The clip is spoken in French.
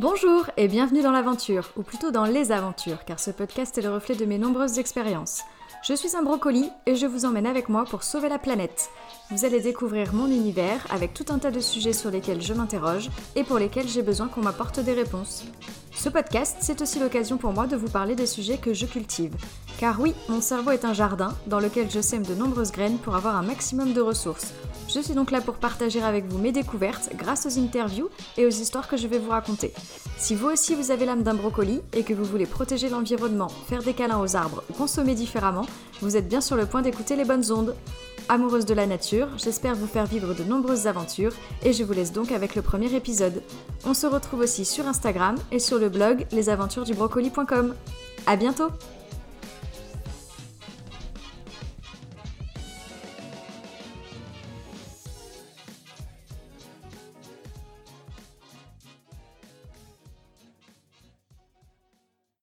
Bonjour et bienvenue dans l'aventure, ou plutôt dans les aventures, car ce podcast est le reflet de mes nombreuses expériences. Je suis un brocoli et je vous emmène avec moi pour sauver la planète. Vous allez découvrir mon univers avec tout un tas de sujets sur lesquels je m'interroge et pour lesquels j'ai besoin qu'on m'apporte des réponses. Ce podcast, c'est aussi l'occasion pour moi de vous parler des sujets que je cultive. Car oui, mon cerveau est un jardin dans lequel je sème de nombreuses graines pour avoir un maximum de ressources. Je suis donc là pour partager avec vous mes découvertes grâce aux interviews et aux histoires que je vais vous raconter. Si vous aussi vous avez l'âme d'un brocoli et que vous voulez protéger l'environnement, faire des câlins aux arbres ou consommer différemment, vous êtes bien sur le point d'écouter les bonnes ondes. Amoureuse de la nature, j'espère vous faire vivre de nombreuses aventures et je vous laisse donc avec le premier épisode. On se retrouve aussi sur Instagram et sur le blog lesaventuresdubrocoli.com. À bientôt!